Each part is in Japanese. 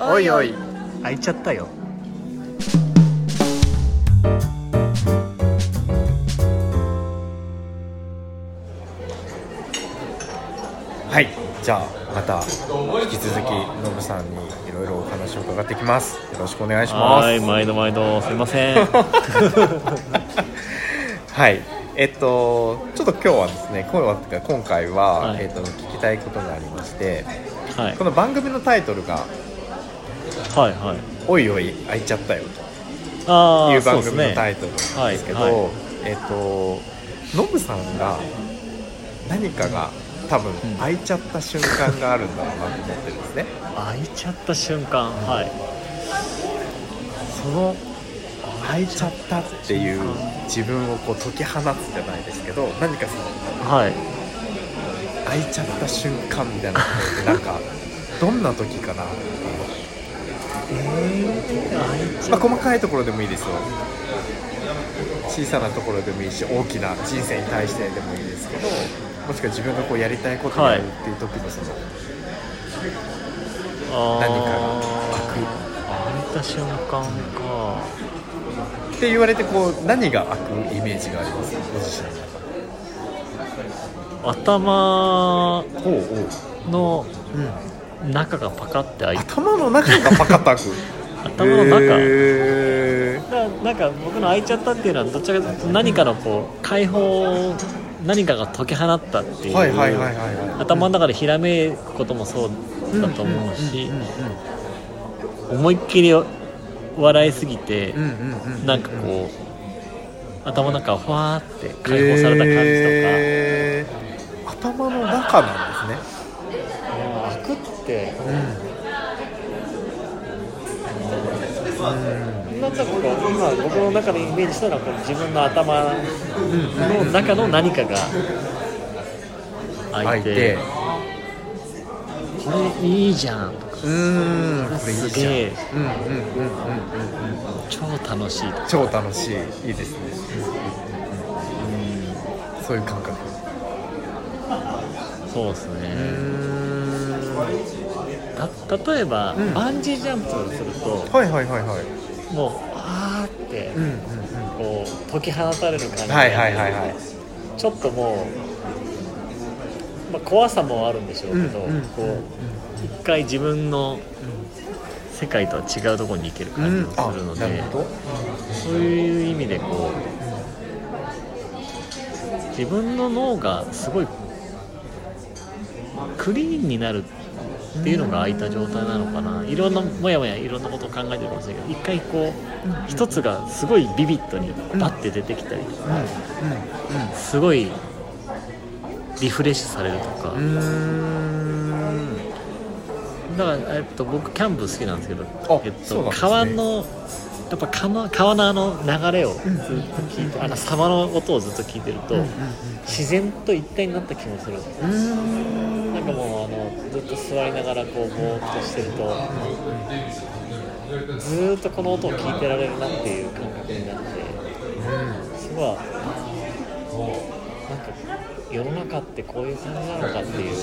おいおい。開いちゃったよ。はい。じゃあまた引き続きノブさんにいろいろお話を伺ってきます。よろしくお願いします。はい毎度毎度すいません。はい。えっとちょっと今日はですね今日はっていうか今回は、はい。えっと聞きたいことがありましてはい。この番組のタイトルがはいはい「おいおい開いちゃったよ」と。いう番組のタイトルなんですけど、はいはい。えっとノブさんが何かが多分ん。開いちゃった瞬間があるんだろうなと思ってるんですね。開いちゃった瞬間はい。その開いちゃったっていう自分をこう解き放つじゃないですけど何かそのはい。開いちゃった瞬間みたいなのってなんかどんな時かな開いちゃまあ、細かいところでもいいですよ。小さなところでもいいし大きな人生に対してでもいいですけどもしくは自分がこうやりたいことをやるっていう時のその、何かが開いた瞬間か。って言われてこう何が開くイメージがあります？ご自身の頭中ほうほのう、うん、中がパカって開いて。頭の中がパカッと開く頭の中、へななんか僕の開いちゃったっていうのはどちらかというと何かのこう解放何かが解き放ったっていう、頭の中でひらめくこともそうだと思うし思いっきり笑いすぎてなんかこう頭の中がふわーって解放された感じとか、へー。頭の中なんですね。あー開くってなんかこう今僕の中でイメージしたのはこう自分の頭の中の何かが開いて。これいいじゃんとか。うーん。すげえ。うんうんうんうんうんうん。超楽しい超楽しい。いいですね。そういう感覚。そうですね例えば、うん。バンジージャンプをするとはいはいはいはい。もうあーってうんうんうん。こう解き放たれる感じで、はいはいはいはい。ちょっともう、まあ、怖さもあるんでしょうけど、うんうんこう一回自分の世界とは違うところに行ける感じがするので、なるほど。そういう意味でこう自分の脳がすごいクリーンになるっていうのが空いた状態なのかな。いろんなもやもやいろんなことを考えてるかもしれないけど一回こう一つがすごいビビッドにバッて出てきたりとかすごいリフレッシュされるとか。だから、えっと、僕キャンプ好きなんですけど、あえっと川のやっぱ川川のあの流れをずっと聞いて、あの様の音をずっと聞いてると、自然と一体になった気もする。うんうん。なんかもうあのと座りながらこうぼーっとしてるとずっとこの音を聞いてられるなっていう感覚になってすごい。なんか世の中ってこういう感じなのかっていう。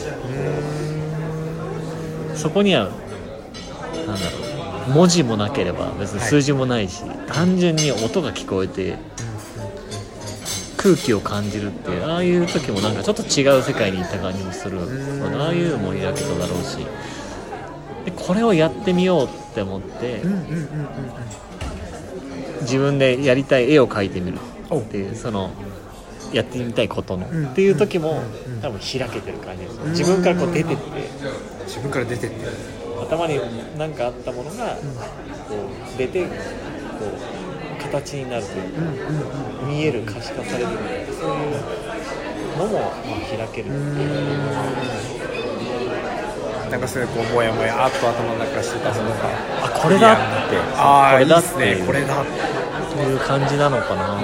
そこにはなんだろう。文字もなければ別に数字もないし、単純に音が聞こえて空気を感じるっていうああいう時もなんかちょっと違う世界にいた感じもするああいうのも抱けただろうし。でこれをやってみようって思って自分でやりたい絵を描いてみるおっていうそのやってみたいことのうん。っていう時もうん多分開けてる感じです自分からこう出てって。自分から出てって。る頭に何かあったものがこう出てこう形になるというかうんうん見える可視化されるみたいなそういうのもまあ開けるなんかそれこうもやもやっと頭の中してたものがあこれだって。ああこれだっいいってすね。これだそういう感じなのかな。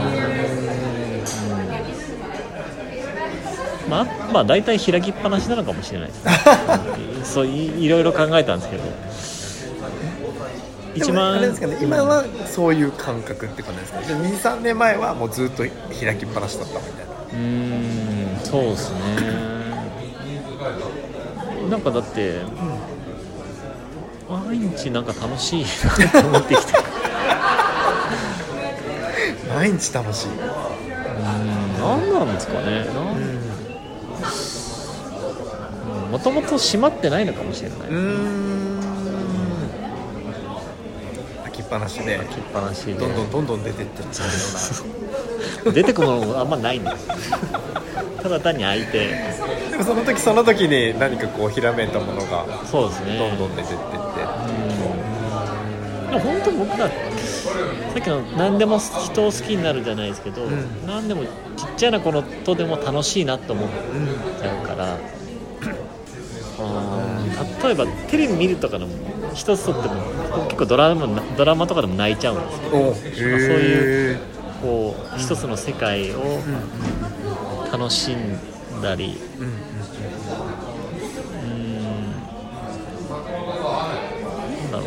まあ、まあ大体開きっぱなしなのかもしれないですね。う んそういいろいろ考えたんですけど一でもあ番れですかね今はそういう感覚ってことですかじゃあ23年前はもうずっと開きっぱなしだったみたいな。うーんそうですね。なんかだって毎日なんか楽しいなと思ってきて毎日楽しい。うん何なんですかね。もともと閉まってないのかもしれない。うーんぱなしで開きっぱなしで。どんどんどんどん出てってっちゃうよ出てくものもあんまないんですただ単に開いてうなでもその時その時に何かこうひらめいたものがそうですね。どんどん出てってって。でも本当僕がさっきの何でも人を好きになるじゃないですけど、ん。何でもちっちゃなことでも楽しいなと思っちゃうから、うん。例えばテレビ見るとかの一つとっても僕結構ドラマドラマとかでも泣いちゃうんですけどおへそういうこう一つの世界を楽しんだり。うん。だろう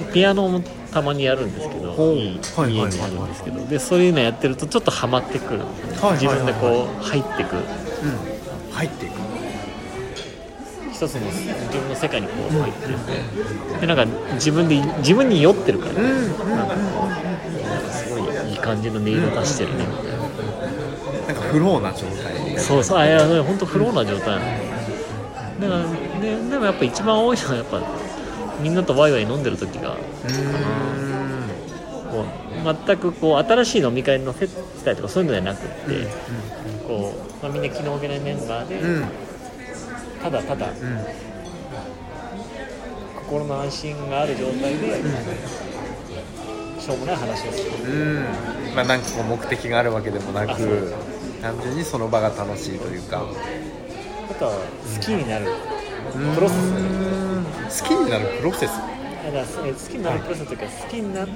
な。ピアノもたまにやるんですけど家にあるんですけど。でそういうのやってるとちょっとハマってくる。んですよはいはいはい。自分でこう入ってく。うん。入っていく一つの自分の世界にこう入ってって。でなんか自分で自分に酔ってるから、うんうんなんかすごいいい感じの音色出してるね。みたいな。なんかフローな状態。そうそう。あいや本当フローな状態だからででもやっぱ一番多いのはやっぱみんなとワイワイ飲んでる時が。こう全くこう新しい飲み会の接待とかそういうのじゃなくって、こうまあ、みんな気の置けないメンバーで、うんただただうん。心の安心がある状態で、しょうもない話をする。うん。まあなんかこう目的があるわけでもなく単純にその場が楽しいというか。あとは好きになるプロセス。うん好きになるプロセス。だから好きになるプロセスというか好きになっ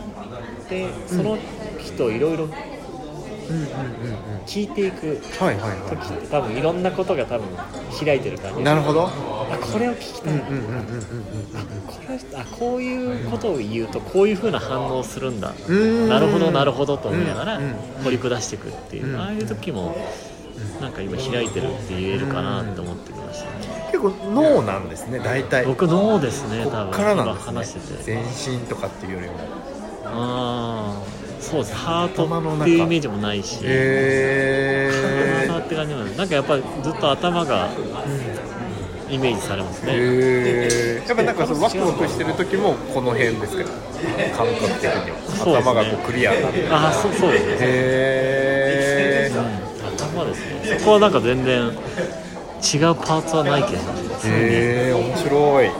てその人をいろいろうんうんうん聞いていくはいはい時って多分いろんなことが多分開いてる感じ。なるほど。あこれを聞きたい、うんうんうんうん。うんこれあこういうことを言うとこういうふうな反応をするんだ。うん。なるほどなるほどと思いながら掘り下していくっていう、うんああいう時もなんか今開いてるって言えるかなって思ってきましたね。結構脳なんですね大体。こ僕脳ですね多分。っからなん今です話してて。ね全身とかっていうよりも。ああそうですハート頭の中。っていうイメージもないし、へ体って感じなんでなんかやっぱりずっと頭がイメージされますね、えやっぱなんかそのワクワクしてる時もこの辺ですか？感覚的に。は、頭がこうクリアになって。ああそうそうですね。へ頭ですね。そこはなんか全然違うパーツはない気がします。えへえ面白い、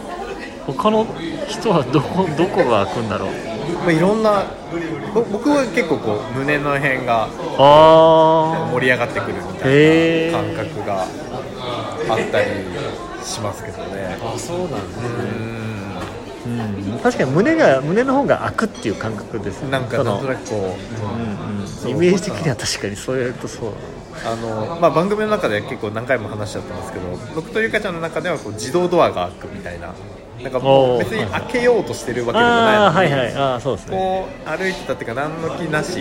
他の人はどこどこが開くんだろうまあ、いろんなぼ僕は結構こう胸の辺があ盛り上がってくるみたいな感覚があったりしますけどね。あそうなんですうね、うん、確かに胸が胸の方が開くっていう感覚ですんなんかなんとなくこう、うんうん。イメージ的には確かにそうやるとそう。あのまあ、番組の中で結構何回も話しちゃってますけど僕とゆかちゃんの中ではこう自動ドアが開くみたいななんかもう別に開けようとしてるわけでもないのにはいはいああそうですねこう歩いてたっていうか何の気なし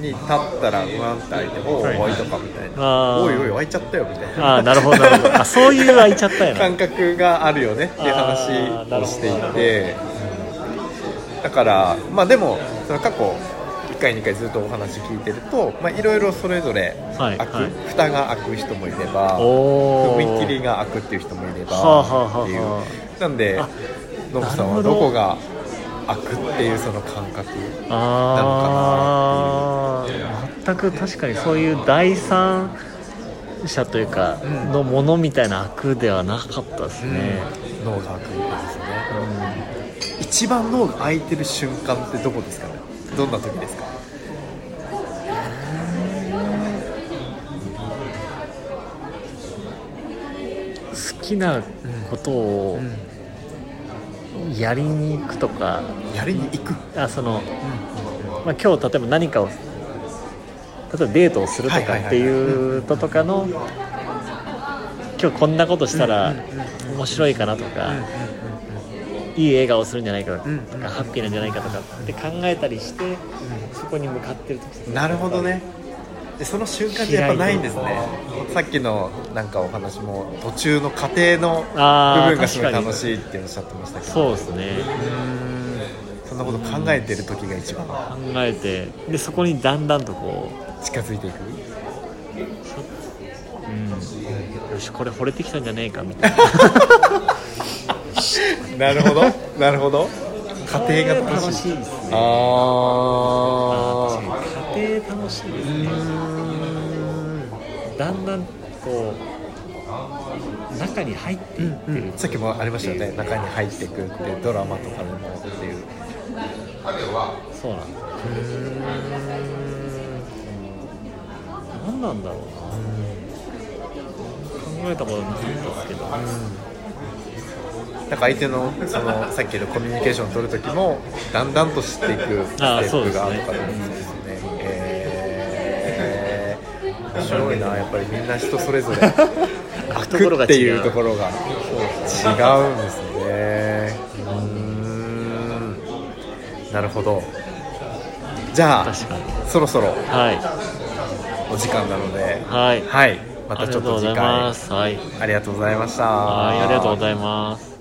に立ったらうわんって開いて「おおはい開いたか」みたいな。あー「おいおい開いちゃったよ」みたいな。ああなるほどなるほど。あそういう開いちゃったよな感覚があるよねっていう話をしていて。だからまあでもその過去1回2回ずっとお話聞いてるとまあいろいろそれぞれ開く、はい。はい蓋が開く人もいれば踏切が開くっていう人もいれば、はあはあはあ。っていうはなんであノブさんはどど。こが開くっていうその感覚ああ全く確かにそういう第三者というかうん。のものみたいな悪ではなかったですね、脳が開くみたいですね。一番脳が開いてる瞬間ってどこですかね？どんな時ですか？好きなことをやりに行くとか。やりに行く？あその、まあ、今日例えば何かを例えばデートをするとかっていうのとかの今日こんなことしたら面白いかなとかいい笑顔するんじゃないかとうんかハッピーなんじゃないかとかって考えたりしてそこに向かってる時なるほどねでその瞬間ってやっぱないんですね。さっきのなんかお話も途中の過程の部分がすごい楽しいっておっしゃってましたけど。そうですね。そんなこと考えてる時が一番。考えてでそこにだんだんとこ近づいていく。う、うん、よしこれ惚れてきたんじゃねえかみたいな。なるほど。なるほど。家庭が楽しい。楽しいですね。ああ楽しいですねだんだんこう中に入っていってる、さっきもありましたよね。中に入っていくってドラマとかでもっていう。そうなん。だ何なんだろうな。考えたことなかったですけど、なんか相手のそのさっきのコミュニケーションを取る時もだんだんと知っていくステップがあるから。ですね面白いな。やっぱりみんな人それぞれ。懐が違うっていうところが。違うんですね。うーん。なるほど。じゃあそろそろはい。お時間なので。はい。はい。またちょっと次ありがとうござい回ます。はい。ありがとうございました。はいありがとうございます